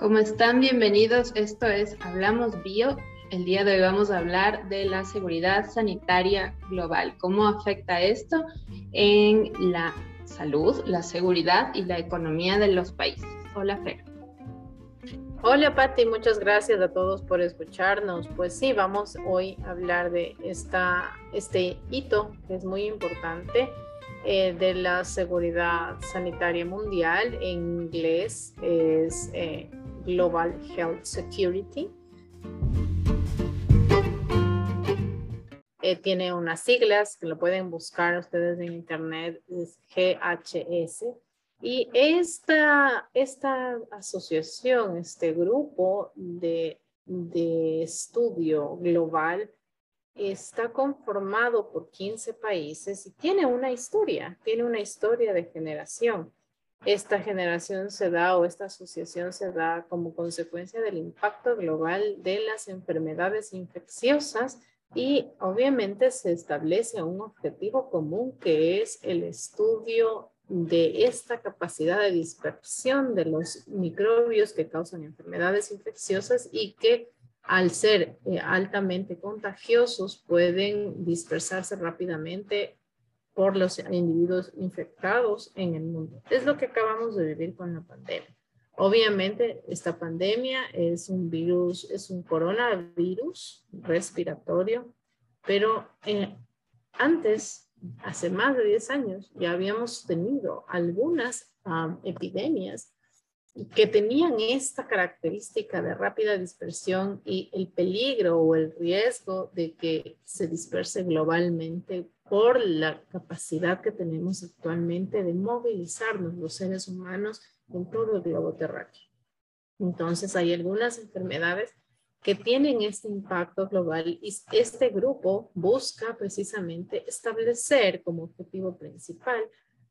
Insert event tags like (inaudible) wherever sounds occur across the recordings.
¿Cómo están? Bienvenidos. Esto es Hablamos Bio. El día de hoy vamos a hablar de la seguridad sanitaria global. ¿Cómo afecta esto en la salud, la seguridad y la economía de los países? Hola, Fer. Hola, Patti. Muchas gracias a todos por escucharnos. Pues sí, vamos hoy a hablar de esta, este hito que es muy importante eh, de la seguridad sanitaria mundial. En inglés es eh, Global Health Security. Eh, tiene unas siglas que lo pueden buscar ustedes en internet, es GHS. Y esta, esta asociación, este grupo de, de estudio global, está conformado por 15 países y tiene una historia, tiene una historia de generación. Esta generación se da o esta asociación se da como consecuencia del impacto global de las enfermedades infecciosas y obviamente se establece un objetivo común que es el estudio de esta capacidad de dispersión de los microbios que causan enfermedades infecciosas y que al ser eh, altamente contagiosos, pueden dispersarse rápidamente por los individuos infectados en el mundo. Es lo que acabamos de vivir con la pandemia. Obviamente, esta pandemia es un virus, es un coronavirus respiratorio, pero eh, antes, hace más de 10 años, ya habíamos tenido algunas ah, epidemias que tenían esta característica de rápida dispersión y el peligro o el riesgo de que se disperse globalmente por la capacidad que tenemos actualmente de movilizarnos los seres humanos en todo el globo terráqueo. Entonces hay algunas enfermedades que tienen este impacto global y este grupo busca precisamente establecer como objetivo principal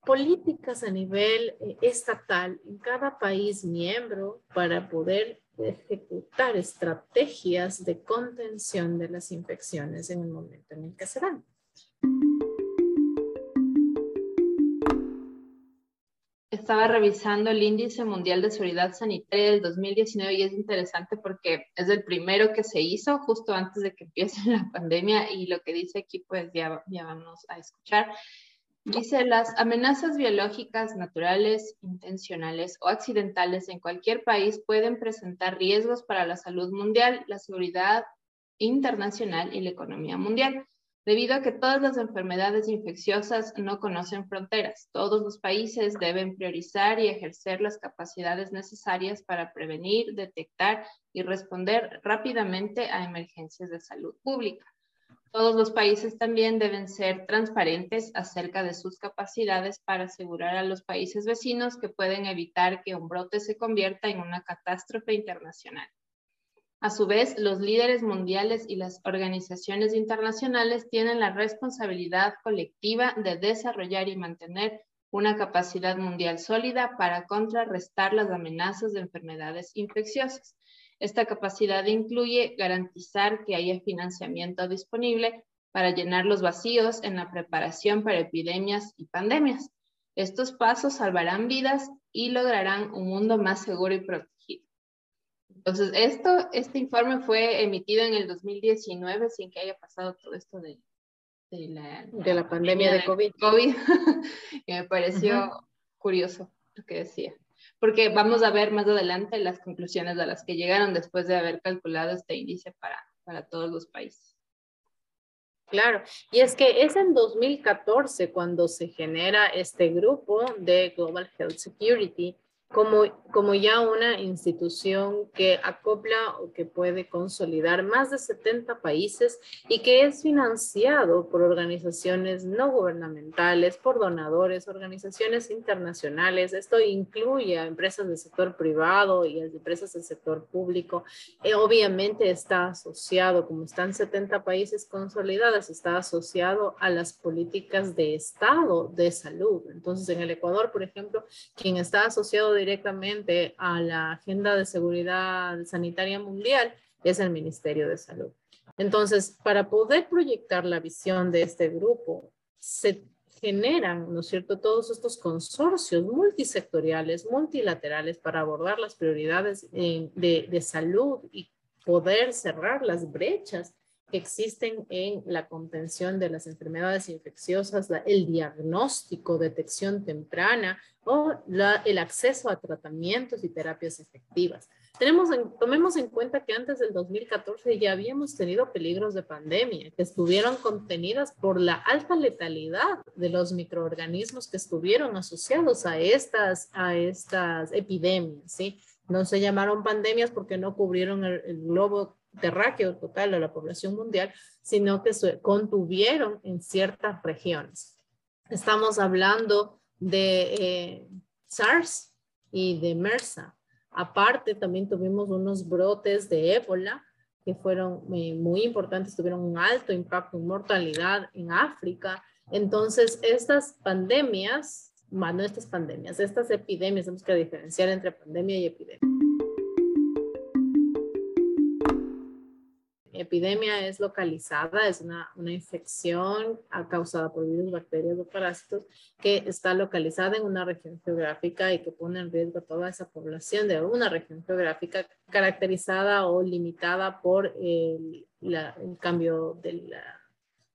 políticas a nivel eh, estatal en cada país miembro para poder ejecutar estrategias de contención de las infecciones en el momento en el que se dan. Estaba revisando el índice mundial de seguridad sanitaria del 2019 y es interesante porque es el primero que se hizo justo antes de que empiece (laughs) la pandemia y lo que dice aquí pues ya, ya vamos a escuchar. Dice, las amenazas biológicas naturales, intencionales o accidentales en cualquier país pueden presentar riesgos para la salud mundial, la seguridad internacional y la economía mundial, debido a que todas las enfermedades infecciosas no conocen fronteras. Todos los países deben priorizar y ejercer las capacidades necesarias para prevenir, detectar y responder rápidamente a emergencias de salud pública. Todos los países también deben ser transparentes acerca de sus capacidades para asegurar a los países vecinos que pueden evitar que un brote se convierta en una catástrofe internacional. A su vez, los líderes mundiales y las organizaciones internacionales tienen la responsabilidad colectiva de desarrollar y mantener una capacidad mundial sólida para contrarrestar las amenazas de enfermedades infecciosas esta capacidad incluye garantizar que haya financiamiento disponible para llenar los vacíos en la preparación para epidemias y pandemias. Estos pasos salvarán vidas y lograrán un mundo más seguro y protegido. Entonces, esto, este informe fue emitido en el 2019 sin que haya pasado todo esto de, la, de la, pandemia, de COVID. COVID (laughs) y me pareció curioso lo que decía porque vamos a ver más adelante las conclusiones a las que llegaron después de haber calculado este índice para, para todos los países. Claro, y es que es en 2014 cuando se genera este grupo de Global Health Security como, como ya una institución que acopla o que puede consolidar más de 70 países y que es financiado por organizaciones no gubernamentales, por donadores, organizaciones internacionales. Esto incluye a empresas del sector privado y a empresas del sector público. Eh, obviamente está asociado, como están 70 países consolidados, está asociado a las políticas de Estado de salud. Entonces, en el Ecuador, por ejemplo, quien está asociado directamente a la agenda de seguridad sanitaria mundial es el Ministerio de Salud. Entonces, para poder proyectar la visión de este grupo, se generan, ¿no es cierto?, todos estos consorcios multisectoriales, multilaterales para abordar las prioridades de, de salud y poder cerrar las brechas que existen en la contención de las enfermedades infecciosas, el diagnóstico, detección temprana o el acceso a tratamientos y terapias efectivas. Tenemos tomemos en cuenta que antes del 2014 ya habíamos tenido peligros de pandemia que estuvieron contenidas por la alta letalidad de los microorganismos que estuvieron asociados a estas, a estas epidemias, ¿sí? No se llamaron pandemias porque no cubrieron el, globo terráqueo total de la población mundial, sino que se contuvieron en ciertas regiones. Estamos hablando de eh, SARS y de MERSA. Aparte, también tuvimos unos brotes de ébola que fueron eh, muy importantes, tuvieron un alto impacto en mortalidad en África. Entonces, estas pandemias, bueno, estas pandemias, estas epidemias, tenemos que diferenciar entre pandemia y epidemia. epidemia es localizada, es una, una, infección causada por virus, bacterias o parásitos que está localizada en una región geográfica y que pone en riesgo a toda esa población de una región geográfica caracterizada o limitada por el, el cambio de la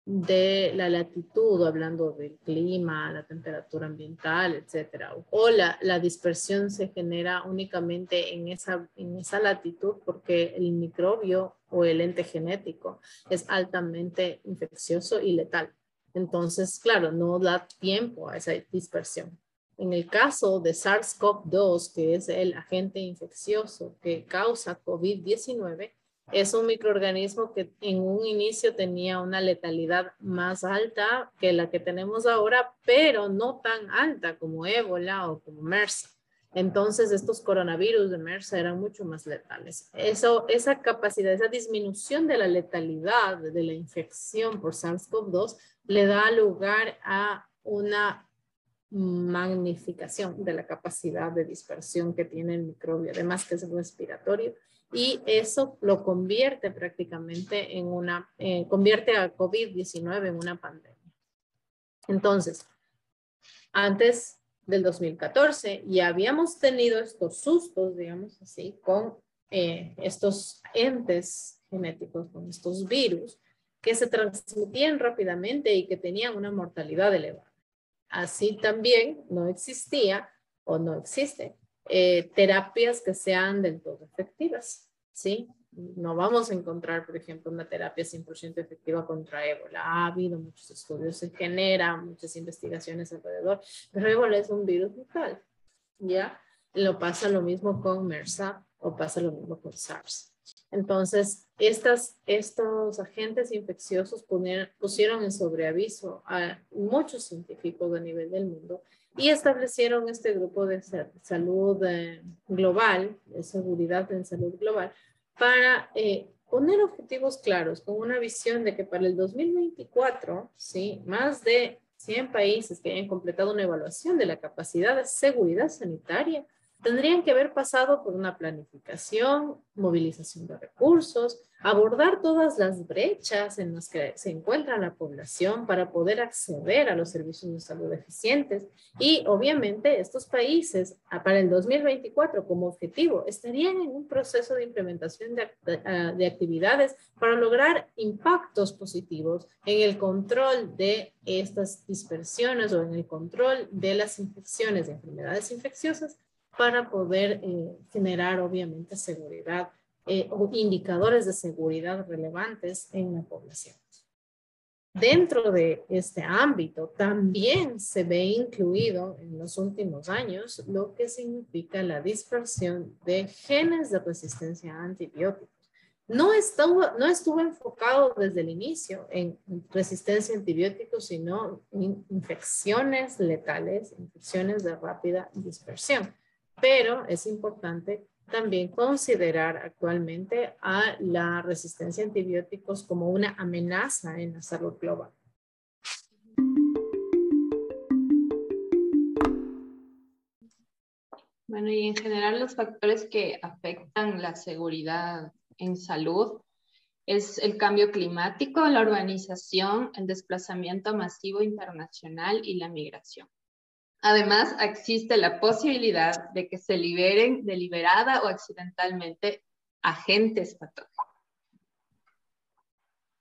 de la latitud, hablando del clima, la temperatura ambiental, etcétera. O la, la, dispersión se genera únicamente en esa, en esa latitud porque el microbio o el ente genético es altamente infeccioso y letal. Entonces, claro, no da tiempo a esa dispersión. En el caso de SARS-CoV-2, que es el agente infeccioso que causa COVID-19, es un microorganismo que en un inicio tenía una letalidad más alta que la que tenemos ahora, pero no tan alta como ébola o como MERS. Entonces, estos coronavirus de MERS eran mucho más letales. Eso, esa capacidad, esa disminución de la letalidad de la infección por SARS-CoV-2 le da lugar a una magnificación de la capacidad de dispersión que tiene el microbio, además que es respiratorio y eso lo convierte prácticamente en una, eh, convierte a COVID-19 en una pandemia. Entonces, antes del 2014 ya habíamos tenido estos sustos, digamos así, con eh, estos entes genéticos, con estos virus que se transmitían rápidamente y que tenían una mortalidad elevada. Así también no existía o no existe eh, terapias que sean del todo efectivas, ¿sí? No vamos a encontrar, por ejemplo, una terapia 100% efectiva contra ébola. Ha habido muchos estudios, se generan muchas investigaciones alrededor, pero ébola es un virus vital, ¿ya? Lo pasa lo mismo con MERSA o pasa lo mismo con SARS. Entonces, estos agentes infecciosos pusieron en sobreaviso a muchos científicos a nivel del mundo y establecieron este grupo de salud eh, global, de seguridad en salud global, para eh, poner objetivos claros con una visión de que para el 2024, ¿sí? más de 100 países que hayan completado una evaluación de la capacidad de seguridad sanitaria tendrían que haber pasado por una planificación, movilización de recursos, abordar todas las brechas en las que se encuentra la población para poder acceder a los servicios de salud eficientes. Y obviamente estos países para el 2024 como objetivo estarían en un proceso de implementación de, de actividades para lograr impactos positivos en el control de estas dispersiones o en el control de las infecciones de enfermedades infecciosas para poder eh, generar obviamente seguridad eh, o indicadores de seguridad relevantes en la población. Dentro de este ámbito también se ve incluido en los últimos años lo que significa la dispersión de genes de resistencia a antibióticos. No estuvo, no estuvo enfocado desde el inicio en resistencia a antibióticos, sino en infecciones letales, infecciones de rápida dispersión pero es importante también considerar actualmente a la resistencia a antibióticos como una amenaza en la salud global. Bueno, y en general los factores que afectan la seguridad en salud es el cambio climático, la urbanización, el desplazamiento masivo internacional y la migración. Además, existe la posibilidad de que se liberen deliberada o accidentalmente agentes patógenos.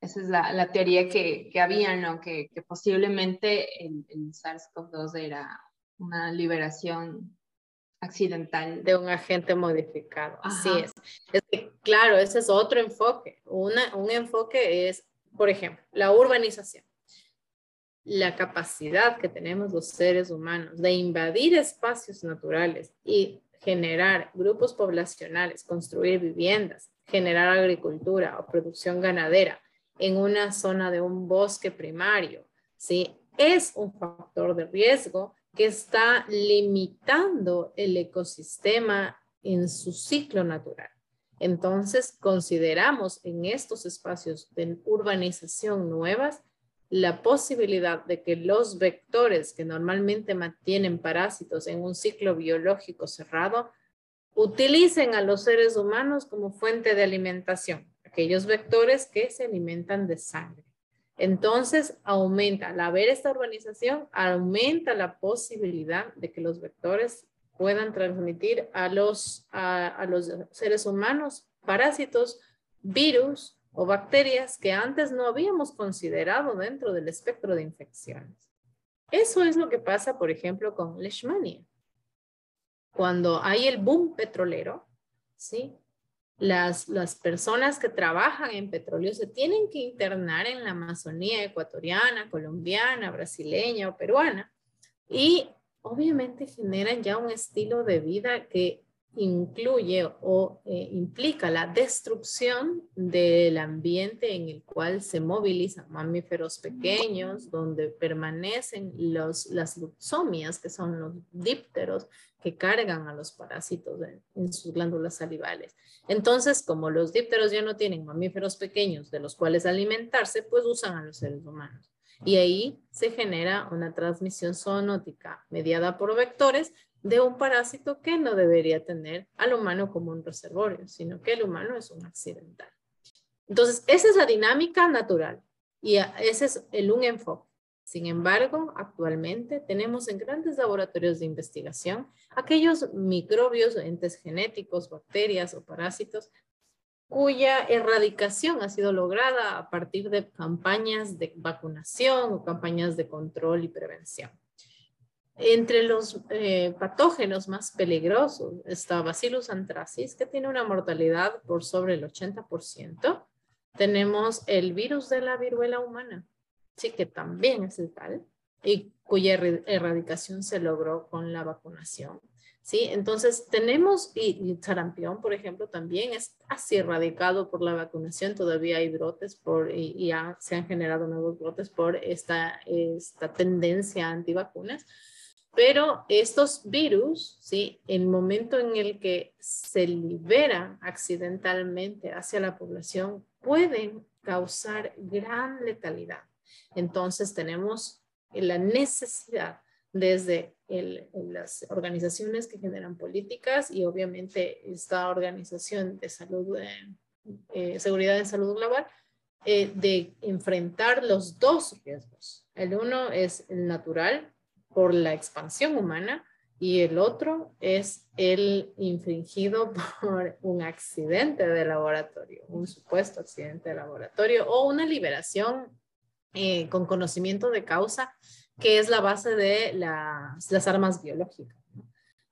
Esa es la, teoría que, había, ¿no? Que, posiblemente el, el SARS-CoV-2 era una liberación accidental. De un agente modificado. Así es. claro, ese es otro enfoque. Una, un enfoque es, por ejemplo, la urbanización. La capacidad que tenemos los seres humanos de invadir espacios naturales y generar grupos poblacionales, construir viviendas, generar agricultura o producción ganadera en una zona de un bosque primario, ¿sí? Es un factor de riesgo que está limitando el ecosistema en su ciclo natural. Entonces, consideramos en estos espacios de urbanización nuevas la posibilidad de que los vectores que normalmente mantienen parásitos en un ciclo biológico cerrado utilicen a los seres humanos como fuente de alimentación, aquellos vectores que se alimentan de sangre. Entonces, aumenta, al haber esta urbanización, aumenta la posibilidad de que los vectores puedan transmitir a los, a, los seres humanos parásitos, virus o bacterias que antes no habíamos considerado dentro del espectro de infecciones. Eso es lo que pasa, por ejemplo, con Leishmania. Cuando hay el boom petrolero, ¿sí? las, personas que trabajan en petróleo se tienen que internar en la Amazonía ecuatoriana, colombiana, brasileña o peruana. Y obviamente generan ya un estilo de vida que incluye o eh, implica la destrucción del ambiente en el cual se movilizan mamíferos pequeños, donde permanecen los, las luxomias, que son los dípteros que cargan a los parásitos en, sus glándulas salivales. Entonces, como los dípteros ya no tienen mamíferos pequeños de los cuales alimentarse, pues usan a los seres humanos. Y ahí se genera una transmisión zoonótica mediada por vectores de un parásito que no debería tener al humano como un reservorio, sino que el humano es un accidental. Entonces, esa es la dinámica natural y ese es el un enfoque. Sin embargo, actualmente tenemos en grandes laboratorios de investigación aquellos microbios, entes genéticos, bacterias o parásitos cuya erradicación ha sido lograda a partir de campañas de vacunación o campañas de control y prevención. Entre los eh, patógenos más peligrosos está Bacillus anthracis, que tiene una mortalidad por sobre el 80%. Tenemos el virus de la viruela humana, sí, que también es letal y cuya erradicación se logró con la vacunación. ¿sí? Entonces tenemos, y, sarampión, por ejemplo, también es casi erradicado por la vacunación, todavía hay brotes por, y, ya se han generado nuevos brotes por esta, esta tendencia antivacunas. Pero estos virus, ¿sí? el momento en el que se liberan accidentalmente hacia la población, pueden causar gran letalidad. Entonces tenemos la necesidad desde las organizaciones que generan políticas y obviamente esta organización de salud, eh, eh, seguridad en salud global, eh, de enfrentar los dos riesgos. El uno es el natural por la expansión humana y el otro es el infringido (laughs) por un accidente de laboratorio, un supuesto accidente de laboratorio o una liberación eh, con conocimiento de causa, que es la base de las, las armas biológicas.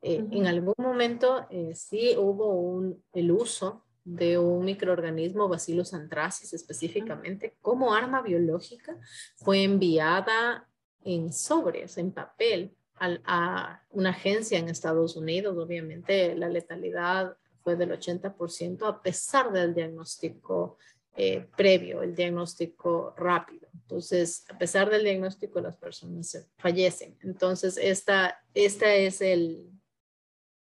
Eh, en algún momento eh, sí hubo un, el uso de un microorganismo, Bacillus anthracis específicamente, como arma biológica, fue enviada en sobres, en papel, a, una agencia en Estados Unidos. Obviamente la letalidad fue del 80% a pesar del diagnóstico eh, previo, el diagnóstico rápido. Entonces, a pesar del diagnóstico, las personas fallecen. Entonces, esta, esta es el,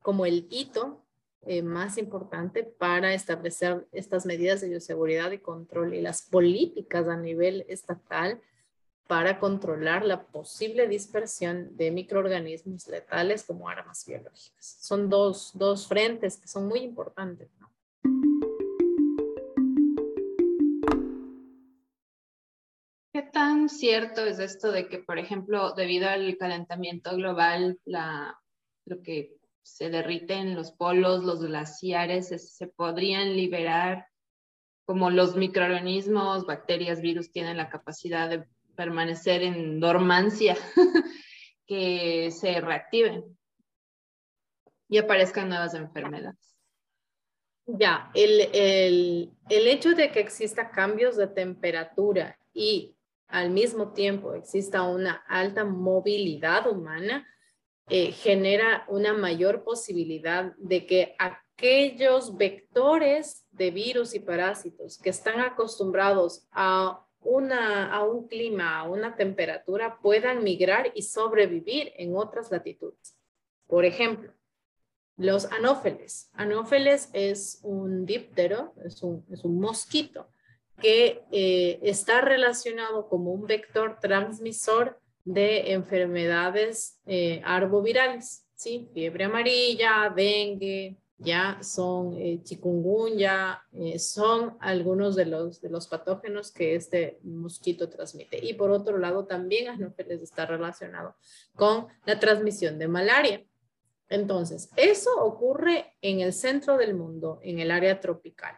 como el hito eh, más importante para establecer estas medidas de bioseguridad y control y las políticas a nivel estatal para controlar la posible dispersión de microorganismos letales como armas biológicas. Son dos, dos frentes que son muy importantes. ¿Qué tan cierto es esto de que, por ejemplo, debido al calentamiento global, la, lo que se derrite en los polos, los glaciares, se, podrían liberar como los microorganismos, bacterias, virus tienen la capacidad de permanecer en dormancia, (laughs) que se reactiven y aparezcan nuevas enfermedades. Ya, el, el, el hecho de que exista cambios de temperatura y al mismo tiempo exista una alta movilidad humana, eh, genera una mayor posibilidad de que aquellos vectores de virus y parásitos que están acostumbrados a, una, a un clima, a una temperatura, puedan migrar y sobrevivir en otras latitudes. Por ejemplo, los anófeles. Anófeles es un díptero, es un, es un mosquito que eh, está relacionado como un vector transmisor de enfermedades eh, arbovirales, ¿sí? Fiebre amarilla, dengue, ya son eh, chikungunya, eh, son algunos de los, de los patógenos que este mosquito transmite. Y por otro lado, también Anófeles está relacionado con la transmisión de malaria. Entonces, eso ocurre en el centro del mundo, en el área tropical.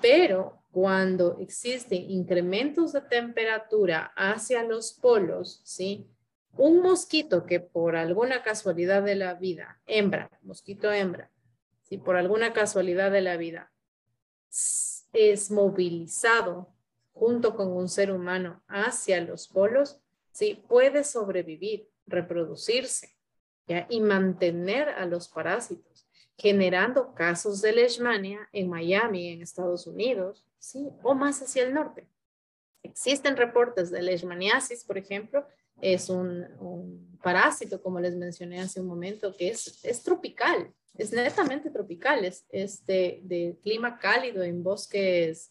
Pero cuando existen incrementos de temperatura hacia los polos, ¿sí? Un mosquito que por alguna casualidad de la vida, hembra, mosquito hembra, si por alguna casualidad de la vida es movilizado junto con un ser humano hacia los polos, sí, puede sobrevivir, reproducirse y mantener a los parásitos, generando casos de leishmania en Miami, en Estados Unidos, ¿sí? O más hacia el norte. Existen reportes de leishmaniasis, por ejemplo, es un, parásito, como les mencioné hace un momento, que es, es tropical, es netamente tropical, es, de, clima cálido en bosques,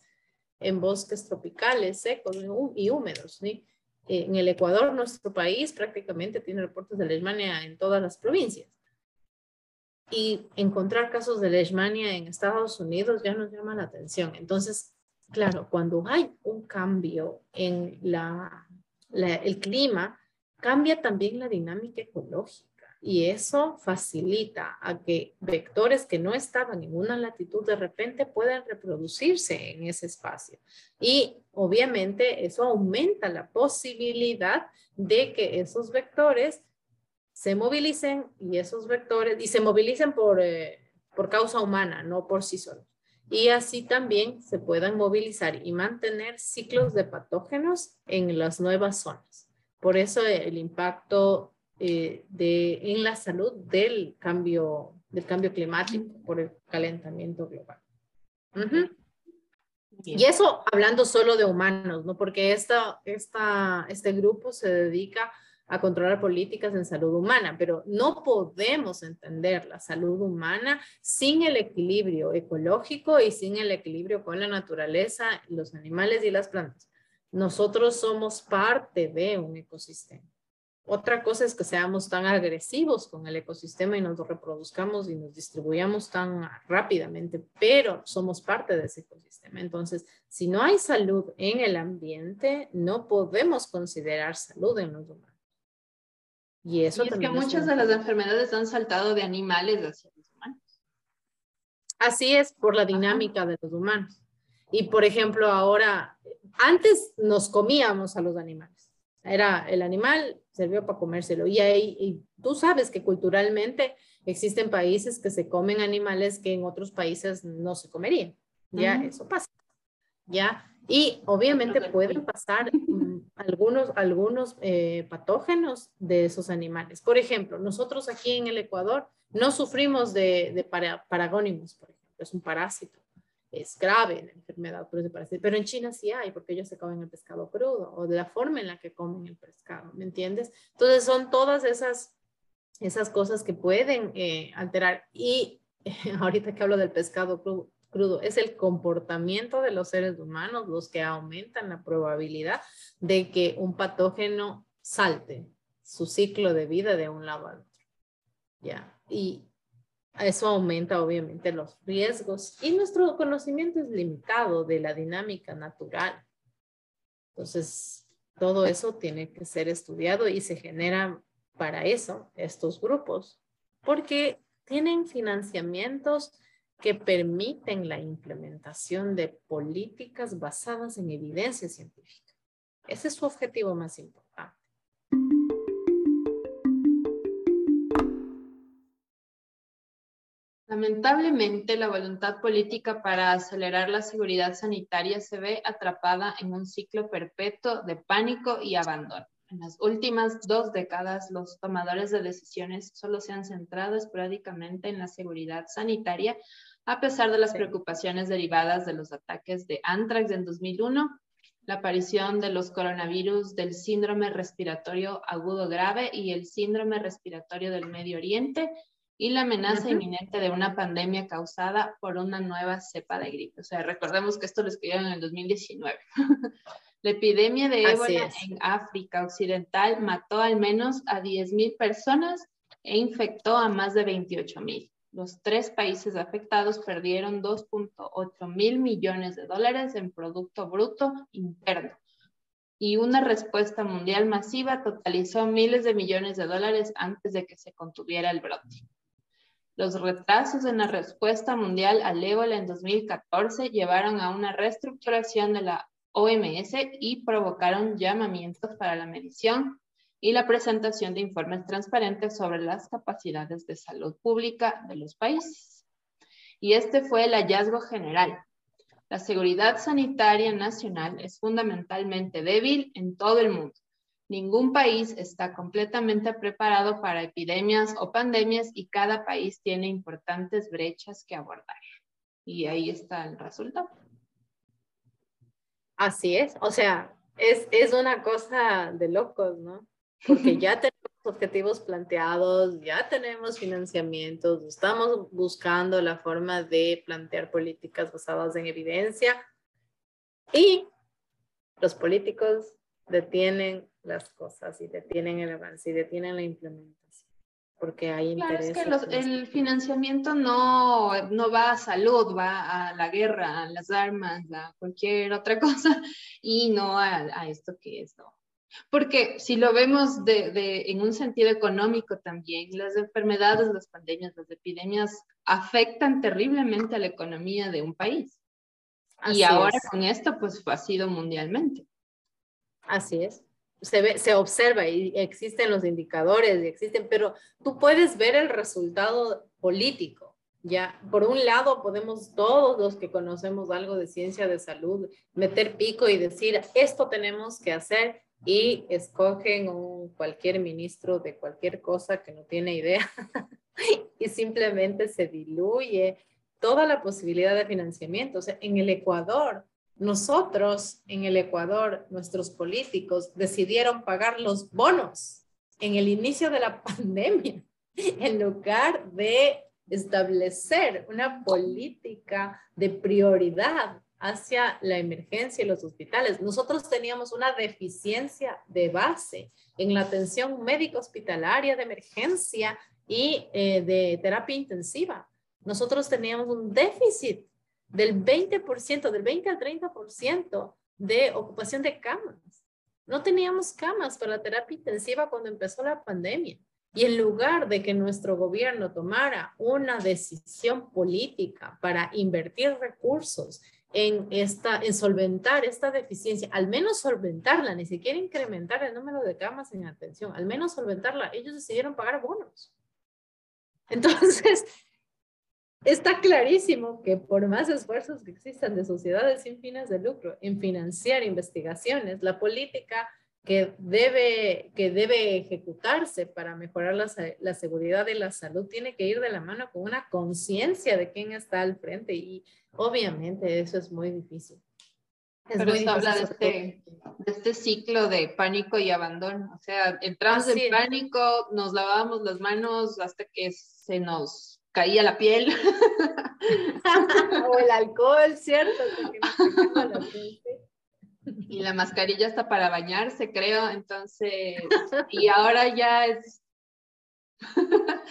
en bosques tropicales, secos y húmedos. ¿sí? En el Ecuador, nuestro país, prácticamente tiene reportes de leishmania en todas las provincias. Y encontrar casos de leishmania en Estados Unidos ya nos llama la atención. Entonces, Claro, cuando hay un cambio en la, el clima, cambia también la dinámica ecológica y eso facilita a que vectores que no estaban en una latitud de repente puedan reproducirse en ese espacio. Y obviamente eso aumenta la posibilidad de que esos vectores se movilicen y esos vectores, y se movilicen por, eh, por causa humana, no por sí solos y así también se puedan movilizar y mantener ciclos de patógenos en las nuevas zonas. Por eso el impacto eh, de, en la salud del cambio, del cambio climático por el calentamiento global. Y eso hablando solo de humanos, ¿no? Porque esta, esta, este grupo se dedica a controlar políticas en salud humana, pero no podemos entender la salud humana sin el equilibrio ecológico y sin el equilibrio con la naturaleza, los animales y las plantas. Nosotros somos parte de un ecosistema. Otra cosa es que seamos tan agresivos con el ecosistema y nos reproduzcamos y nos distribuyamos tan rápidamente, pero somos parte de ese ecosistema. Entonces, si no hay salud en el ambiente, no podemos considerar salud en los humanos. Y eso es que muchas de las enfermedades han saltado de animales hacia los humanos. Así es, por la dinámica de los humanos. Y por ejemplo, ahora, antes nos comíamos a los animales. Era el animal, sirvió para comérselo. Y, ahí, y tú sabes que culturalmente existen países que se comen animales que en otros países no se comerían. Ya, eso pasa. Ya, y obviamente pueden pasar algunos, algunos eh, patógenos de esos animales. Por ejemplo, nosotros aquí en el Ecuador no sufrimos de, de paragónimos, por ejemplo, es un parásito. Es grave la enfermedad por ese parásito, pero en China sí hay, porque ellos se comen el pescado crudo o de la forma en la que comen el pescado, ¿me entiendes? Entonces son todas esas, esas cosas que pueden eh, alterar. Y (laughs) ahorita que hablo del pescado crudo, es el comportamiento de los seres humanos los que aumentan la probabilidad de que un patógeno salte su ciclo de vida de un lado al otro. ¿Ya? Y eso aumenta obviamente los riesgos y nuestro conocimiento es limitado de la dinámica natural. Entonces, todo eso tiene que ser estudiado y se generan para eso estos grupos, porque tienen financiamientos que permiten la implementación de políticas basadas en evidencia científica. Ese es su objetivo más importante. Lamentablemente, la voluntad política para acelerar la seguridad sanitaria se ve atrapada en un ciclo perpetuo de pánico y abandono. En las últimas dos décadas, los tomadores de decisiones solo se han centrado esporádicamente en la seguridad sanitaria, a pesar de las preocupaciones derivadas de los ataques de anthrax en 2001, la aparición de los coronavirus del síndrome respiratorio agudo grave y el síndrome respiratorio del Medio Oriente, y la amenaza inminente de una pandemia causada por una nueva cepa de gripe. O sea, recordemos que esto lo escribieron en el 2019. (laughs) la epidemia de ébola en África Occidental mató al menos a 10.000 personas e infectó a más de 28.000. Los tres países afectados perdieron 2.8 mil millones de dólares en Producto Bruto Interno y una respuesta mundial masiva totalizó miles de millones de dólares antes de que se contuviera el brote. Los retrasos en la respuesta mundial al ébola en 2014 llevaron a una reestructuración de la OMS y provocaron llamamientos para la medición y la presentación de informes transparentes sobre las capacidades de salud pública de los países. Y este fue el hallazgo general. La seguridad sanitaria nacional es fundamentalmente débil en todo el mundo Ningún país está completamente preparado para epidemias o pandemias y cada país tiene importantes brechas que abordar. Y ahí está el resultado. Así es, o sea, es, es una cosa de locos, ¿no? Porque (laughs) ya tenemos objetivos planteados, ya tenemos financiamientos, estamos buscando la forma de plantear políticas basadas en evidencia y los políticos detienen las cosas y detienen el avance y detienen la implementación. Porque hay interés. es que el financiamiento no, no va a salud, va a la guerra, a las armas, a cualquier otra (laughs) cosa y no a, a esto que es, ¿no? Porque si lo vemos de, de, en un sentido económico también, las enfermedades, las pandemias, las epidemias afectan terriblemente a la economía de un país. y ahora con esto, pues ha sido mundialmente. Así es. Se, ve, se observa y existen los indicadores y existen, pero tú puedes ver el resultado político. Ya, por un lado podemos todos los que conocemos algo de ciencia de salud meter pico y decir, esto tenemos que hacer y escogen un, cualquier ministro de cualquier cosa que no tiene idea (laughs) y simplemente se diluye toda la posibilidad de financiamiento. O sea, en el Ecuador, nosotros en el Ecuador, nuestros políticos decidieron pagar los bonos en el inicio de la (laughs) pandemia en lugar de establecer una política de prioridad hacia la emergencia y los hospitales. Nosotros teníamos una deficiencia de base en la atención médica hospitalaria de emergencia y eh, de terapia intensiva. Nosotros teníamos un déficit del 20%, del 20 al 30% de ocupación de camas. No teníamos camas para terapia intensiva cuando empezó la pandemia. Y en lugar de que nuestro gobierno tomara una decisión política para invertir recursos en, esta, en solventar esta deficiencia, al menos solventarla, ni siquiera incrementar el número de camas en atención, al menos solventarla, ellos decidieron pagar bonos. Entonces, Está clarísimo que por más esfuerzos que existan de sociedades sin fines de lucro en financiar investigaciones, la política que debe, que debe ejecutarse para mejorar la, la seguridad y la salud tiene que ir de la mano con una conciencia de quién está al frente y obviamente eso es muy difícil. Es Pero esto habla de este, de este, ciclo de pánico y abandono. O sea, entramos en pánico, nos lavábamos las manos hasta que se nos caía la piel. (laughs) o el alcohol, ¿cierto? y la mascarilla está para bañarse, creo. Entonces, y ahora ya es (laughs)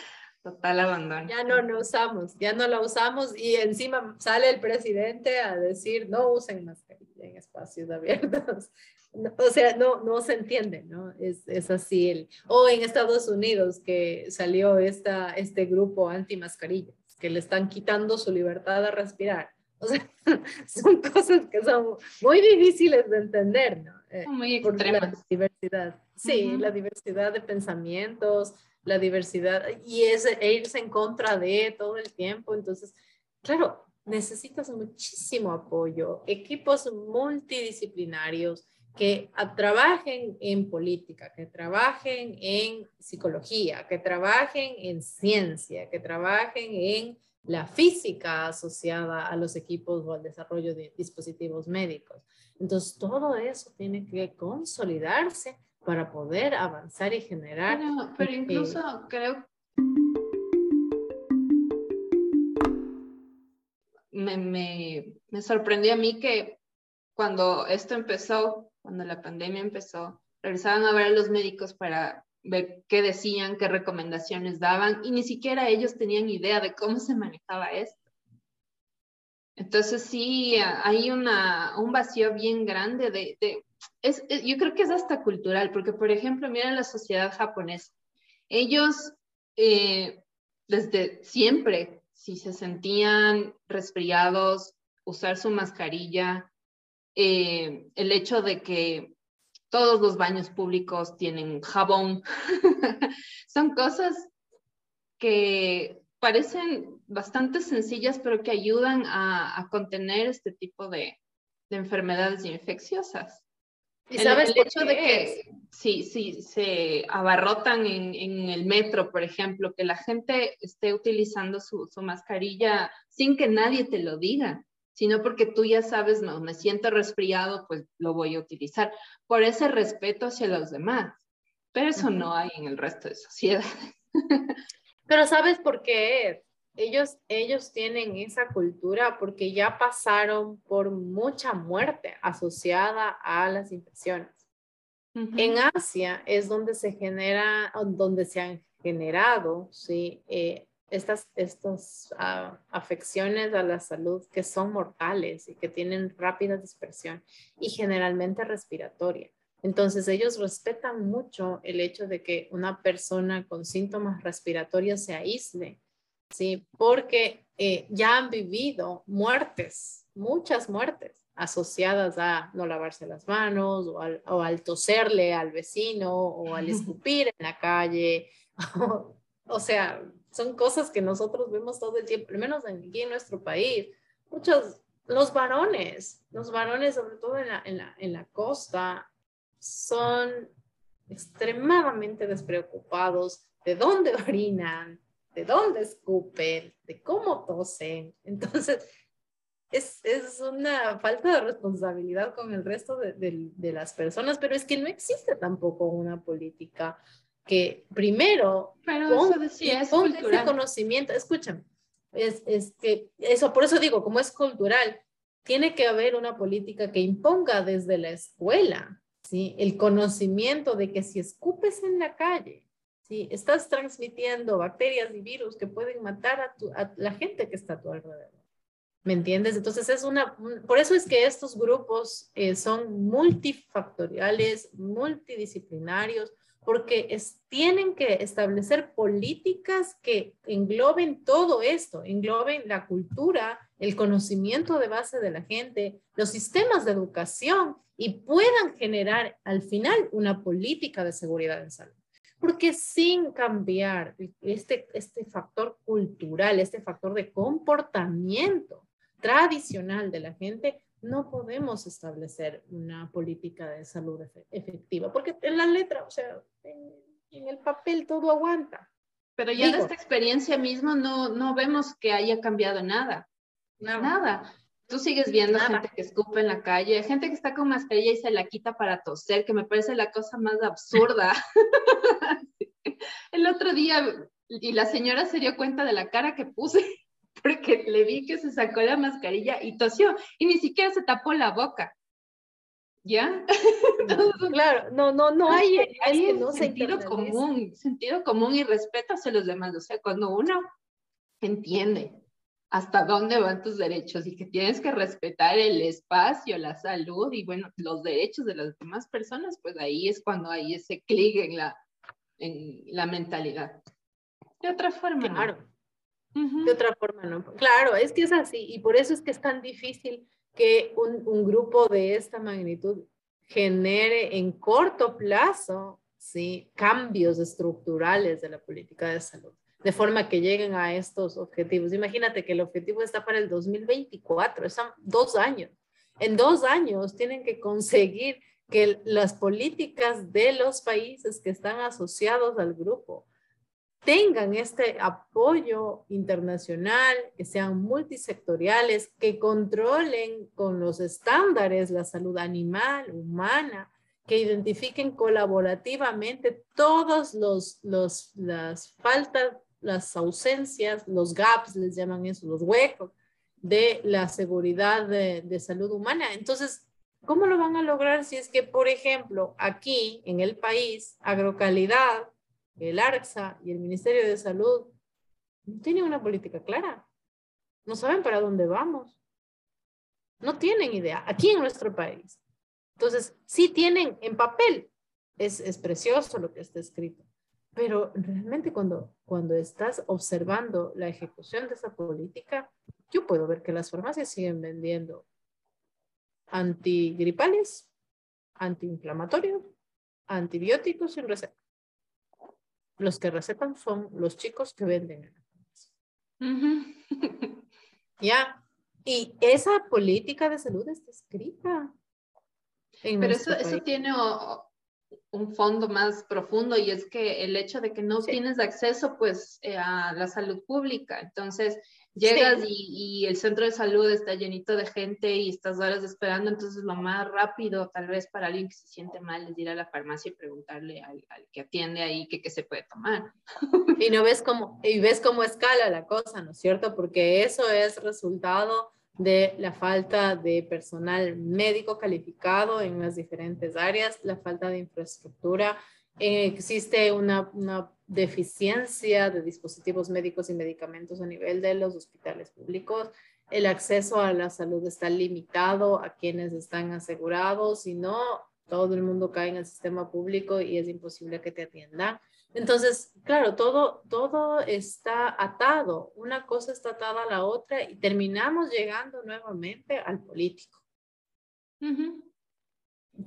total abandono. Ya no lo usamos, ya no la usamos y encima sale el presidente a decir no usen mascarilla en espacios abiertos. O sea, no, no se entiende, ¿no? Es, es así. El, o en Estados Unidos que salió esta, este grupo anti-mascarillas, que le están quitando su libertad de respirar. O sea, (laughs) son cosas que son muy difíciles de entender, ¿no? Eh, muy extremas. La diversidad. Sí, la diversidad de pensamientos, la diversidad, y es e irse en contra de todo el tiempo. Entonces, claro, necesitas muchísimo apoyo, equipos multidisciplinarios que trabajen en política, que trabajen en psicología, que trabajen en ciencia, que trabajen en la física asociada a los equipos o al desarrollo de dispositivos médicos. Entonces, todo eso tiene que consolidarse para poder avanzar y generar. Pero, eh, incluso creo me, me, me, sorprendió a mí que cuando esto empezó, cuando la pandemia empezó, regresaban a ver a los médicos para ver qué decían, qué recomendaciones daban, y ni siquiera ellos tenían idea de cómo se manejaba esto. Entonces sí, hay una, un vacío bien grande de, de es, yo creo que es hasta cultural, porque por ejemplo, mira la sociedad japonesa. Ellos eh, desde siempre, si se sentían resfriados, usar su mascarilla, eh, el hecho de que todos los baños públicos tienen jabón, (laughs) son cosas que parecen bastante sencillas, pero que ayudan a, contener este tipo de, enfermedades infecciosas. ¿Y sabes el, hecho de que sí, sí, se abarrotan en, el metro, por ejemplo, que la gente esté utilizando su, mascarilla sin que nadie te lo diga, sino porque tú ya sabes, no, me siento resfriado, pues lo voy a utilizar, por ese respeto hacia los demás. Pero eso no hay en el resto de sociedades. (laughs) Pero ¿sabes por qué Ellos, ellos tienen esa cultura porque ya pasaron por mucha muerte asociada a las infecciones. En Asia es donde se genera, donde se han generado, ¿sí? Eh, estas, estas ah, afecciones a la salud que son mortales y que tienen rápida dispersión y generalmente respiratoria. Entonces ellos respetan mucho el hecho de que una persona con síntomas respiratorios se aísle, ¿sí? Porque eh, ya han vivido muertes, muchas muertes asociadas a no lavarse las manos o al, toserle al vecino o al (laughs) escupir en la calle. (laughs) o sea, son cosas que nosotros vemos todo el tiempo, al menos aquí en nuestro país. Muchos, los varones, los varones, sobre todo en la, en la, en la costa, son extremadamente despreocupados de dónde (laughs) orinan, de dónde escupen, de cómo tosen. Entonces, es, es una falta de responsabilidad con el resto de, de, las personas, pero es que no existe tampoco una política que primero pero eso decía, es ese conocimiento, escúchame, es, es que eso, por eso digo, como es cultural, tiene que haber una política que imponga desde la escuela ¿sí? El conocimiento de que si escupes en la calle, ¿sí? Estás transmitiendo bacterias y virus que pueden matar a, la gente que está a tu alrededor. ¿Me entiendes? Entonces es una, por eso es que estos grupos eh, son multifactoriales, multidisciplinarios, porque tienen que establecer políticas que engloben todo esto, engloben la cultura, el conocimiento de base de la gente, los sistemas de educación y puedan generar al final una política de seguridad en salud. Porque sin cambiar este, este factor cultural, este factor de comportamiento tradicional de la gente, no podemos establecer una política de salud efectiva, porque en la letra, o sea, en, el papel todo aguanta. Pero ya de esta experiencia mismo no, no vemos que haya cambiado nada. Nada. nada. Tú sigues viendo gente que escupe en la calle, gente que está con mascarilla y se la quita para toser, que me parece la cosa más absurda. (laughs) El otro día, y la señora se dio cuenta de la cara que puse porque le vi que se sacó la mascarilla y tosió y ni siquiera se tapó la boca. ¿Ya? (laughs) claro, no, no, no hay, hay no sentido común, sentido común y respeto hacia los demás. O sea, cuando uno entiende hasta dónde van tus derechos y que tienes que respetar el espacio, la salud y bueno, los derechos de las demás personas, pues ahí es cuando hay ese clic en la, en la mentalidad. De otra forma, claro. De otra forma, no. Claro, es que es así y por eso es que es tan difícil que un, un grupo de esta magnitud genere en corto plazo ¿sí? cambios estructurales de la política de salud, de forma que lleguen a estos objetivos. Imagínate que el objetivo está para el 2024, están dos años. En dos años tienen que conseguir que las políticas de los países que están asociados al grupo tengan este apoyo internacional, que sean multisectoriales, que controlen con los estándares la salud animal, humana, que identifiquen colaborativamente todos los, los las faltas, las ausencias, los gaps, les llaman eso, los huecos de la seguridad de, de salud humana. Entonces, ¿cómo lo van a lograr si es que, por ejemplo, aquí en el país, agrocalidad, el ARCSA y el Ministerio de Salud no tienen una política clara? No saben para dónde vamos. No tienen idea. Aquí en nuestro país. Entonces, sí tienen en papel, es, es precioso lo que está escrito, pero realmente cuando, cuando estás observando la ejecución de esa política, yo puedo ver que las farmacias siguen vendiendo antigripales, antiinflamatorios, antibióticos sin receta. Los que recetan son los chicos que venden en la farmacia. ya. Y esa política de salud está escrita. Pero eso, eso tiene un fondo más profundo y es que el hecho de que no tienes acceso pues eh, a la salud pública, entonces llegas y, y, el centro de salud está llenito de gente y estás horas esperando, entonces lo más rápido tal vez para alguien que se siente mal es ir a la farmacia y preguntarle al, al que atiende ahí qué se puede tomar. (laughs) Y no ves cómo, y ves cómo escala la cosa, ¿no es cierto? Porque eso es resultado de la falta de personal médico calificado en las diferentes áreas, la falta de infraestructura, existe una, una, deficiencia de dispositivos médicos y medicamentos a nivel de los hospitales públicos, el acceso a la salud está limitado a quienes están asegurados y no todo el mundo cae en el sistema público y es imposible que te atiendan. Entonces, claro, todo, todo está atado, una cosa está atada a la otra y terminamos llegando nuevamente al político.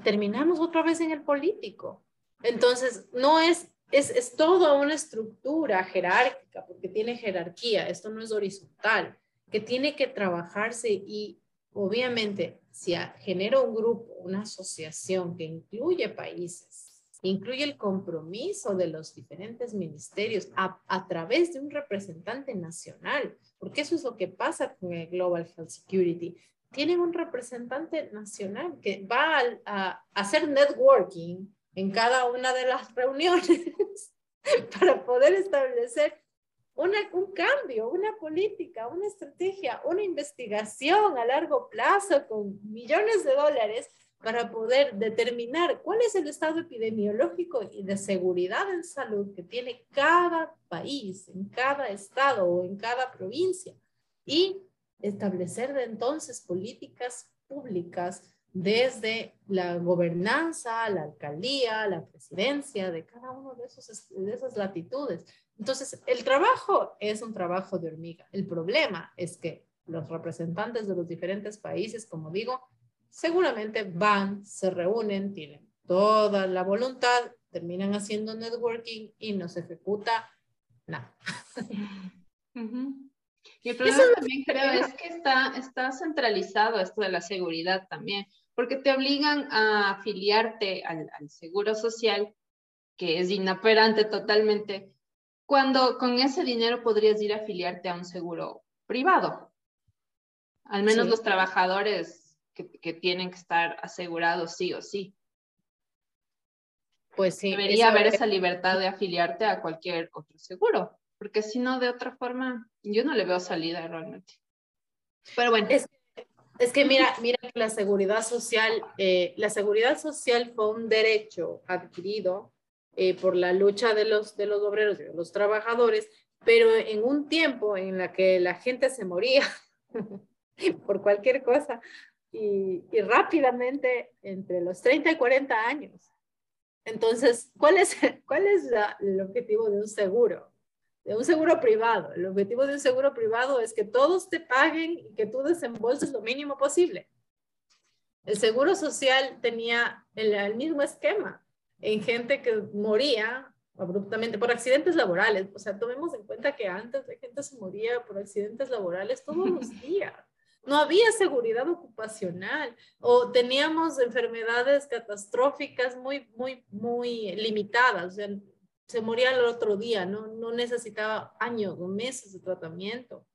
Terminamos otra vez en el político. Entonces, no es, es, es toda una estructura jerárquica, porque tiene jerarquía, esto no es horizontal, que tiene que trabajarse y obviamente si genera un grupo, una asociación que incluye países, incluye el compromiso de los diferentes ministerios a, a, través de un representante nacional, porque eso es lo que pasa con el Global Health Security. Tienen un representante nacional que va a, a hacer networking en cada una de las reuniones (laughs) para poder establecer una, un cambio, una política, una estrategia, una investigación a largo plazo con millones de dólares para poder determinar cuál es el estado epidemiológico y de seguridad en salud que tiene cada país, en cada estado o en cada provincia y establecer de entonces políticas públicas desde la gobernanza, la alcaldía, la presidencia de cada uno de, esos, de esas latitudes. Entonces, el trabajo es un trabajo de hormiga. El problema es que los representantes de los diferentes países, como digo, seguramente van, se reúnen, tienen toda la voluntad, terminan haciendo networking y no se ejecuta nada. (laughs) Y el problema también creo es que está, está centralizado esto de la seguridad también, porque te obligan a afiliarte al, al seguro social, que es inoperante totalmente, cuando con ese dinero podrías ir a afiliarte a un seguro privado. Al menos los trabajadores que, tienen que estar asegurados sí o sí. Pues sí. Debería haber esa libertad de afiliarte a cualquier otro seguro, porque si no, de otra forma, yo no le veo salida realmente. Pero bueno. Es, es que mira, mira que la seguridad social, eh, la seguridad social fue un derecho adquirido eh, por la lucha de los, de los obreros y de los trabajadores pero en un tiempo en la que la gente se moría (laughs) por cualquier cosa y, rápidamente entre los 30 y 40 años. Entonces, ¿cuál es, (laughs) cuál es el objetivo de un seguro? De un seguro privado. El objetivo de un seguro privado es que todos te paguen y que tú desembolses lo mínimo posible. El seguro social tenía el mismo esquema en gente que moría abruptamente por accidentes laborales. O sea, tomemos en cuenta que antes la gente se moría por accidentes laborales todos los (laughs) días. No había seguridad ocupacional o teníamos enfermedades catastróficas muy, muy, muy limitadas. O sea, se moría el otro día, no, no necesitaba años o meses de tratamiento.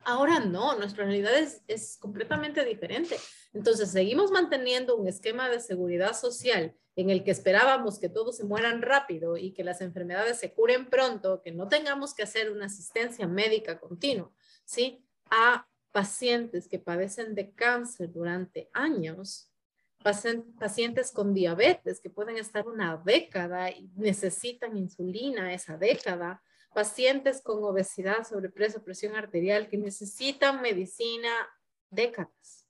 Ahora no, nuestra realidad es, es completamente diferente. Entonces, seguimos manteniendo un esquema de seguridad social en el que esperábamos que todos se mueran rápido y que las enfermedades se curen pronto, que no tengamos que hacer una asistencia médica continua, ¿sí? A pacientes que padecen de cáncer durante años, pacientes con diabetes que pueden estar una década y necesitan insulina esa década, pacientes con obesidad, sobrepeso, presión arterial que necesitan medicina décadas,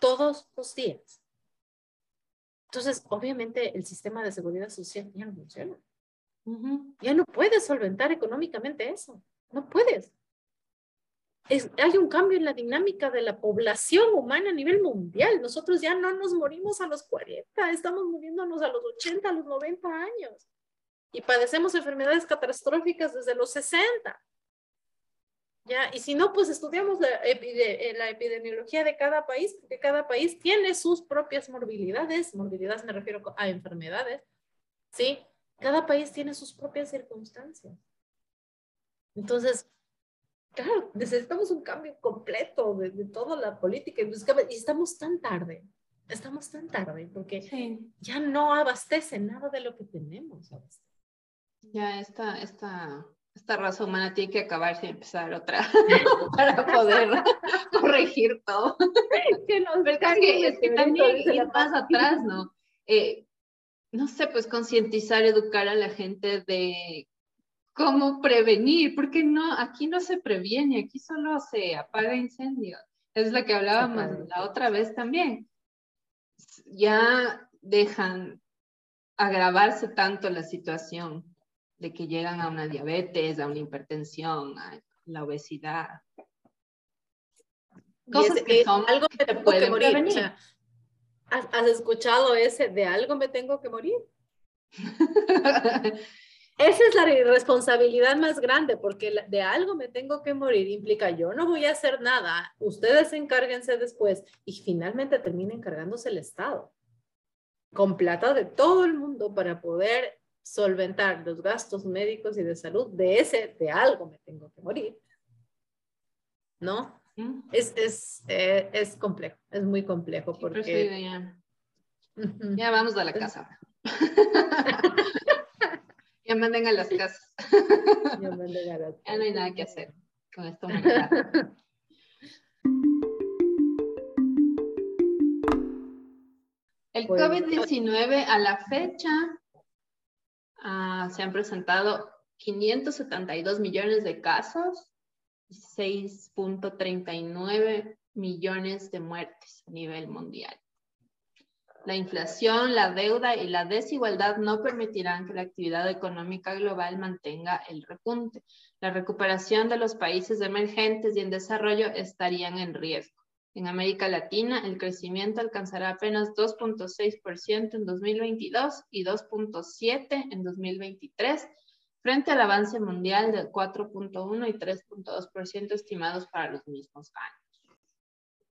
todos los días. Entonces, obviamente, el sistema de seguridad social ya no funciona. Ya no puedes solventar económicamente eso. No puedes. Hay un cambio en la dinámica de la población humana a nivel mundial. Nosotros ya no nos morimos a los 40, estamos muriéndonos a los 80, a los 90 años. Y padecemos enfermedades catastróficas desde los 60. ¿ya? Y si no, pues estudiamos la, eh, la, epidemiología de cada país, porque cada país tiene sus propias morbilidades, morbilidades me refiero a enfermedades, ¿sí? Cada país tiene sus propias circunstancias. Entonces, claro, necesitamos un cambio completo de, de toda la política y estamos tan tarde, estamos tan tarde, porque ya no abastece nada de lo que tenemos. Ya esta, esta esta raza humana tiene que acabarse y empezar otra (laughs) (laughs) para poder corregir todo. que nos es que, es que también ir más atrás, ¿no? Eh, no sé, pues concientizar, educar a la gente de cómo prevenir, porque no, aquí no se previene, aquí solo se apaga incendios. Es lo que hablábamos la otra vez también. Ya dejan agravarse tanto la situación de que llegan a una diabetes, a una hipertensión, a la obesidad. Cosas que son algo que te puede morir. ¿has, escuchado ese de algo me tengo que morir? (laughs) Esa es la responsabilidad más grande, porque de algo me tengo que morir implica yo no voy a hacer nada, ustedes encárguense después y finalmente termina encargándose el Estado con plata de todo el mundo para poder solventar los gastos médicos y de salud de ese, de algo me tengo que morir. ¿No? Es, es, eh, es complejo, es muy complejo porque... Ya. ya. vamos a la casa. (laughs) ya manden a las casas. (laughs) ya manden a las casas. Ya no hay nada que hacer con esto. El COVID-19 a la fecha Ah, se han presentado 572 millones de casos y 6.39 millones de muertes a nivel mundial. La inflación, la deuda y la desigualdad no permitirán que la actividad económica global mantenga el repunte. La recuperación de los países emergentes y en desarrollo estarían en riesgo. En América Latina, el crecimiento alcanzará apenas 2.6% en 2022 y 2.7% en 2023, frente al avance mundial de 4.1 y 3.2% estimados para los mismos años.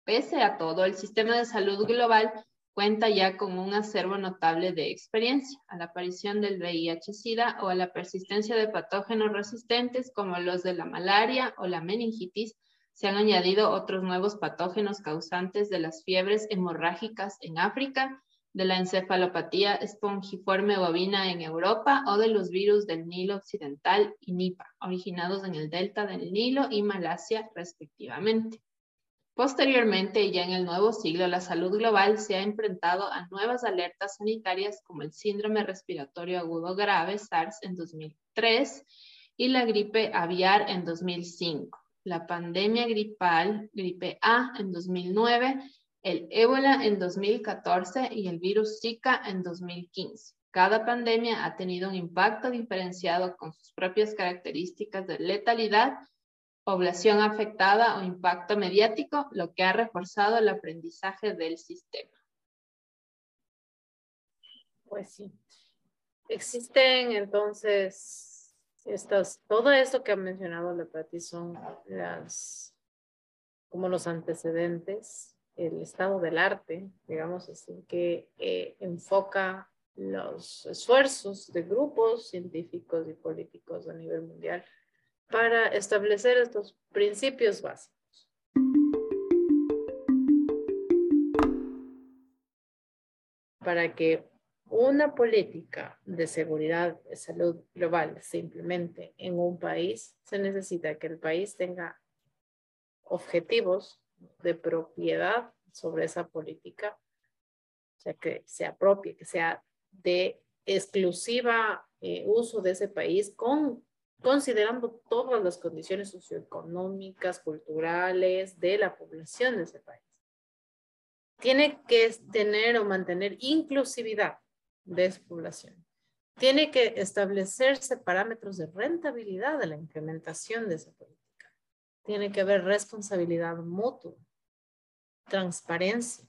Pese a todo, el sistema de salud global cuenta ya con un acervo notable de experiencia a la aparición del VIH-Sida o a la persistencia de patógenos resistentes como los de la malaria o la meningitis, se han añadido otros nuevos patógenos causantes de las fiebres hemorrágicas en África, de la encefalopatía espongiforme bovina en Europa o de los virus del Nilo Occidental y Nipah, originados en el delta del Nilo y Malasia respectivamente. Posteriormente, ya en el nuevo siglo, la salud global se ha enfrentado a nuevas alertas sanitarias como el síndrome respiratorio agudo grave SARS en 2003 y la gripe aviar en 2005, la pandemia gripal, gripe A en 2009, el ébola en 2014 y el virus Zika en 2015. Cada pandemia ha tenido un impacto diferenciado con sus propias características de letalidad, población afectada o impacto mediático, lo que ha reforzado el aprendizaje del sistema. Pues sí. Existen entonces estas, todo esto que ha mencionado Lepati son las, como los antecedentes, el estado del arte, digamos así, que eh, enfoca los esfuerzos de grupos científicos y políticos a nivel mundial para establecer estos principios básicos. Para que una política de seguridad de salud global simplemente en un país, se necesita que el país tenga objetivos de propiedad sobre esa política, o sea, que sea propia, que sea de exclusiva eh, uso de ese país con considerando todas las condiciones socioeconómicas, culturales de la población de ese país. Tiene que tener o mantener inclusividad de su población. Tiene que establecerse parámetros de rentabilidad de la implementación de esa política. Tiene que haber responsabilidad mutua, transparencia.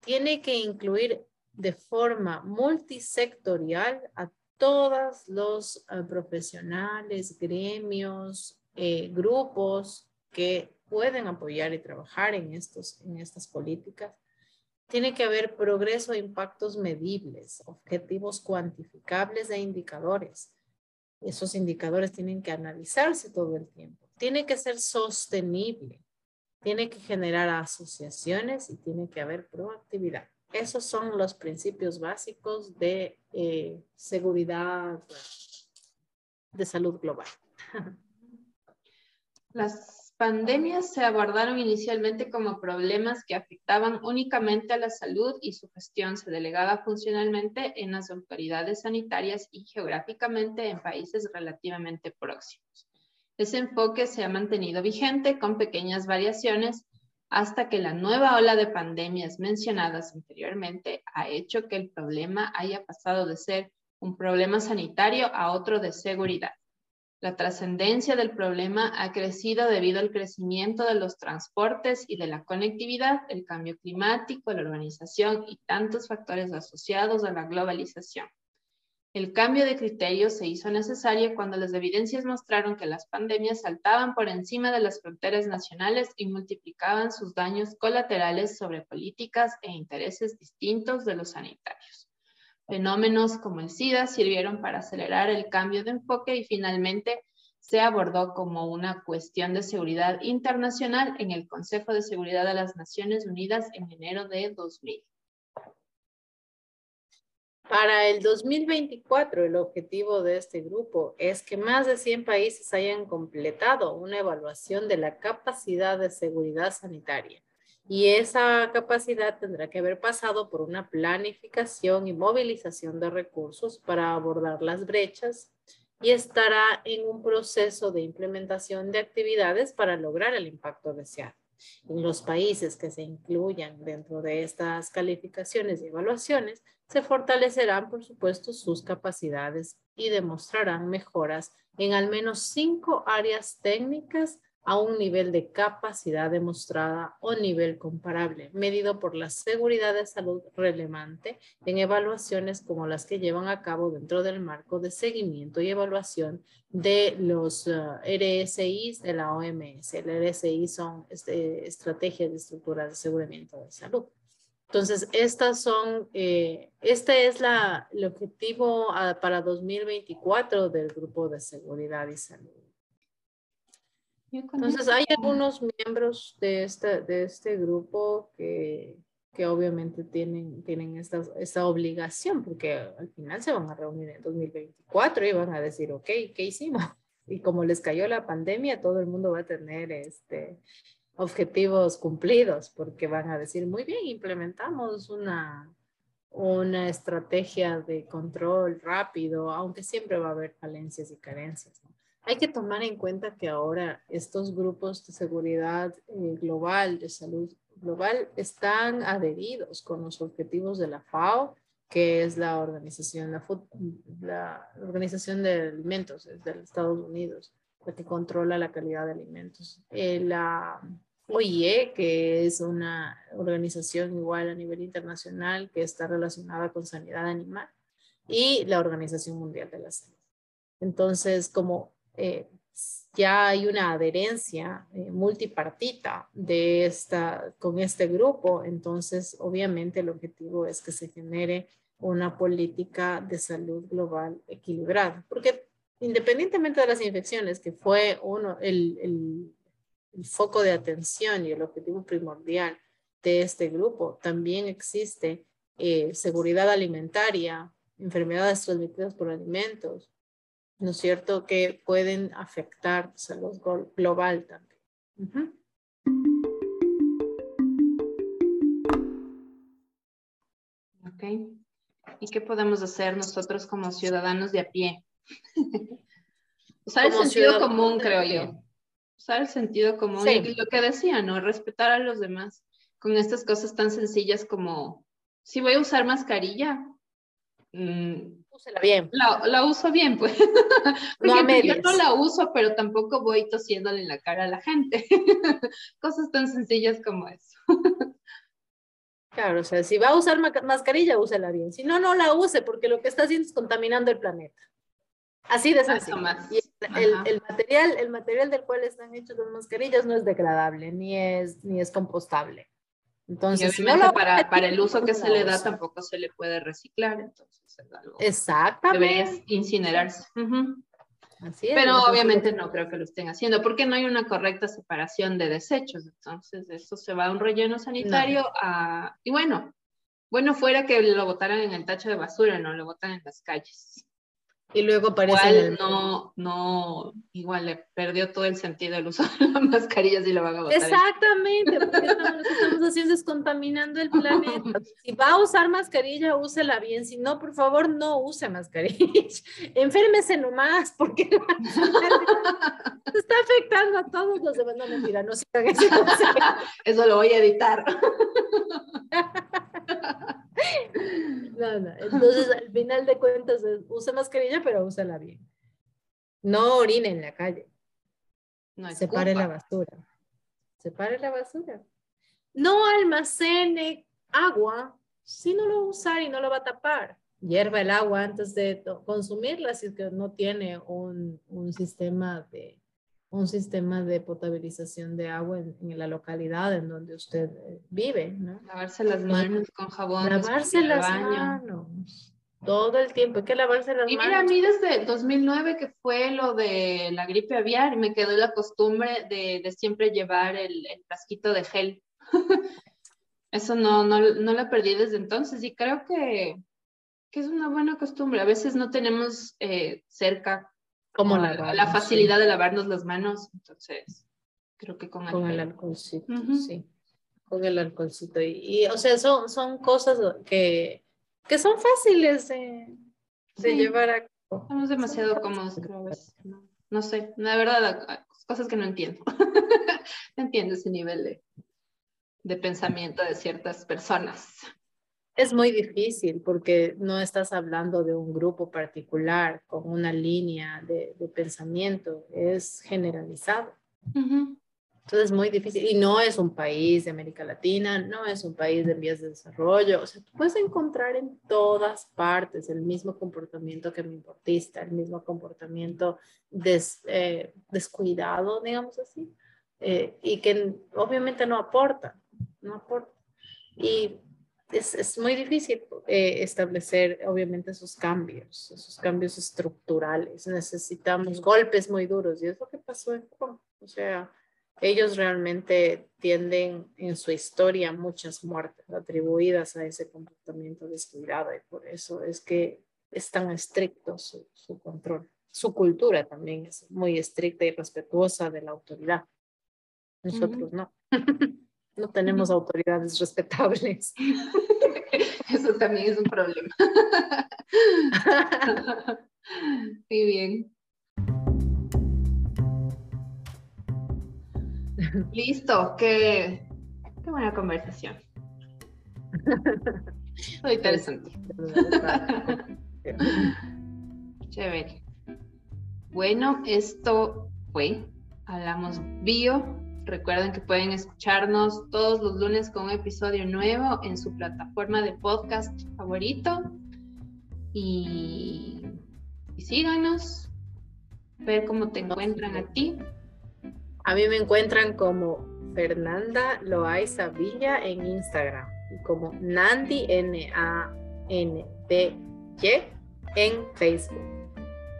Tiene que incluir de forma multisectorial a todos los eh, profesionales, gremios, eh, grupos que pueden apoyar y trabajar en, estos, en estas políticas tiene que haber progreso e impactos medibles, objetivos cuantificables e indicadores. Esos indicadores tienen que analizarse todo el tiempo. Tiene que ser sostenible. Tiene que generar asociaciones y tiene que haber proactividad. Esos son los principios básicos de eh, seguridad de salud global. (laughs) Las pandemias se abordaron inicialmente como problemas que afectaban únicamente a la salud y su gestión se delegaba funcionalmente en las autoridades sanitarias y geográficamente en países relativamente próximos. Ese enfoque se ha mantenido vigente con pequeñas variaciones hasta que la nueva ola de pandemias mencionadas anteriormente ha hecho que el problema haya pasado de ser un problema sanitario a otro de seguridad. La trascendencia del problema ha crecido debido al crecimiento de los transportes y de la conectividad, el cambio climático, la urbanización y tantos factores asociados a la globalización. El cambio de criterio se hizo necesario cuando las evidencias mostraron que las pandemias saltaban por encima de las fronteras nacionales y multiplicaban sus daños colaterales sobre políticas e intereses distintos de los sanitarios. Fenómenos como el SIDA sirvieron para acelerar el cambio de enfoque y finalmente se abordó como una cuestión de seguridad internacional en el Consejo de Seguridad de las Naciones Unidas en enero de 2000. Para el 2024, el objetivo de este grupo es que más de 100 países hayan completado una evaluación de la capacidad de seguridad sanitaria y esa capacidad tendrá que haber pasado por una planificación y movilización de recursos para abordar las brechas y estará en un proceso de implementación de actividades para lograr el impacto deseado. En los países que se incluyan dentro de estas calificaciones y evaluaciones, se fortalecerán, por supuesto, sus capacidades y demostrarán mejoras en al menos cinco áreas técnicas a un nivel de capacidad demostrada o nivel comparable, medido por la seguridad de salud relevante en evaluaciones como las que llevan a cabo dentro del marco de seguimiento y evaluación de los uh, RSIs de la OMS. El RSI son este, estrategias de estructura de aseguramiento de salud. Entonces, estas son, eh, este es el objetivo uh, para 2024 del Grupo de Seguridad y Salud. Entonces hay algunos miembros de este, de este grupo que, que obviamente tienen, tienen esta, esta, obligación porque al final se van a reunir en 2024 y van a decir, ok, ¿qué hicimos? (laughs) Y como les cayó la pandemia, todo el mundo va a tener este, objetivos cumplidos porque van a decir, muy bien, implementamos una, una estrategia de control rápido, aunque siempre va a haber falencias y carencias. ¿no? Hay que tomar en cuenta que ahora estos grupos de seguridad eh, global, de salud global, están adheridos con los objetivos de la FAO, que es la organización, la, la organización de alimentos de Estados Unidos, la que controla la calidad de alimentos. Eh, la OIE, que es una organización igual a nivel internacional que está relacionada con sanidad animal, y la Organización Mundial de la Salud. Entonces, como eh, ya hay una adherencia eh, multipartita de esta, con este grupo, entonces obviamente el objetivo es que se genere una política de salud global equilibrada, porque independientemente de las infecciones, que fue uno, el, foco de atención y el objetivo primordial de este grupo, también existe eh, seguridad alimentaria, enfermedades transmitidas por alimentos, ¿no es cierto?, que pueden afectar salud global también. Ok. ¿Y qué podemos hacer nosotros como ciudadanos de a pie? (laughs) Usar el sentido común, creo yo. Usar el sentido común y lo que decía, ¿no? Respetar a los demás con estas cosas tan sencillas como, si voy a usar mascarilla, Mm, Úsela bien. La, la, uso bien, pues. no (laughs) yo no la uso, pero tampoco voy tosiéndole en la cara a la gente. (laughs) Cosas tan sencillas como eso. claro, o sea, si va a usar mascarilla, úsela bien. Si no, no la use, porque lo que está haciendo es contaminando el planeta. Así de sencillo. Y el, el, material, el material del cual están hechas las mascarillas no es degradable, ni es, ni es compostable. Entonces, no para, para, el uso que se le da tampoco se le puede reciclar, entonces es algo Exactamente. debería incinerarse. Así es, Pero obviamente no creo que lo estén haciendo porque no hay una correcta separación de desechos, entonces eso se va a un relleno sanitario a, y bueno, bueno fuera que lo botaran en el tacho de basura, no lo botan en las calles. Y luego aparece. no, no, igual le perdió todo el sentido el uso de las mascarillas y lo van a botar. Exactamente, porque estamos, lo que estamos haciendo es contaminando el planeta. (laughs) Si va a usar mascarilla, úsela bien. Si no, por favor, no use mascarilla. (laughs) Enférmese nomás, porque está afectando a todos los demás. No, mentira, no sigan ese (laughs) Eso lo voy a editar. No, no. Entonces, al final de cuentas, use mascarilla, pero úsala bien. No orine en la calle. No Separe la basura. Separe la basura. No almacene agua si no lo va a usar y no lo va a tapar. Hierva el agua antes de consumirla si es que no tiene un, un sistema de un sistema de potabilización de agua en, la localidad en donde usted eh, vive, ¿no? Lavarse las manos con jabón. Lavarse las manos. Todo el tiempo, hay que lavarse las manos. Y mira, a mí desde 2009 que fue lo de la gripe aviar, me quedó la costumbre de, de siempre llevar el, el frasquito de gel. (laughs) Eso no, no, no la perdí desde entonces y creo que, que es una buena costumbre. A veces no tenemos eh, cerca como la, la, facilidad de lavarnos las manos, entonces creo que con, con el, alcoholcito, sí, con el alcoholcito. Y, o sea, son, son cosas que, que son fáciles de, de llevar a cabo. Somos demasiado cómodos, creo. No, no sé, la verdad, cosas que no entiendo. (laughs) no entiendo ese nivel de, de pensamiento de ciertas personas. Es muy difícil porque no estás hablando de un grupo particular con una línea de, pensamiento, es generalizado. Entonces es muy difícil y no es un país de América Latina, no es un país de vías de desarrollo, o sea, tú puedes encontrar en todas partes el mismo comportamiento que me importista, el mismo comportamiento eh, descuidado, digamos así, eh, y que obviamente no aporta, no aporta. Y es, es muy difícil eh, establecer, obviamente, esos cambios, esos cambios estructurales. Necesitamos golpes muy duros y es lo que pasó en Japón. O sea, ellos realmente tienden en su historia muchas muertes atribuidas a ese comportamiento descuidado y por eso es que es tan estricto su, su control. Su cultura también es muy estricta y respetuosa de la autoridad. Nosotros no. (laughs) no tenemos autoridades respetables. (laughs) Eso también es un problema. (laughs) Muy bien. Listo, qué, qué buena conversación. Muy interesante. (laughs) Chévere. Bueno, esto fue Hablamos Bio Recuerden que pueden escucharnos todos los lunes con un episodio nuevo en su plataforma de podcast favorito. Y, y síganos, ver cómo te encuentran a ti. A mí me encuentran como Fernanda Loaiza Villa en Instagram y como Nandi N A N D Y en Facebook.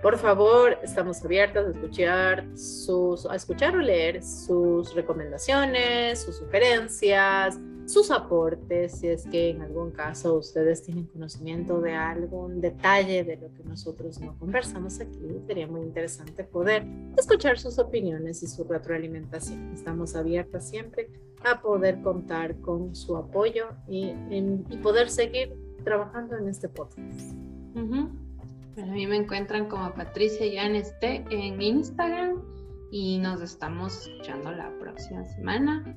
Por favor, estamos abiertos a escuchar, sus, a escuchar o leer sus recomendaciones, sus sugerencias, sus aportes, si es que en algún caso ustedes tienen conocimiento de algún detalle de lo que nosotros no conversamos aquí, sería muy interesante poder escuchar sus opiniones y su retroalimentación. Estamos abiertas siempre a poder contar con su apoyo y, poder seguir trabajando en este podcast. A mí me encuentran como Patricia Yaneste en Instagram y nos estamos escuchando la próxima semana.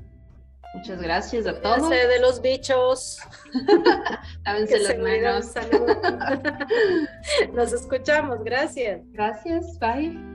Muchas gracias a todos. de los bichos. (laughs) Lávense las manos. (laughs) Nos escuchamos. Gracias. Gracias. Bye.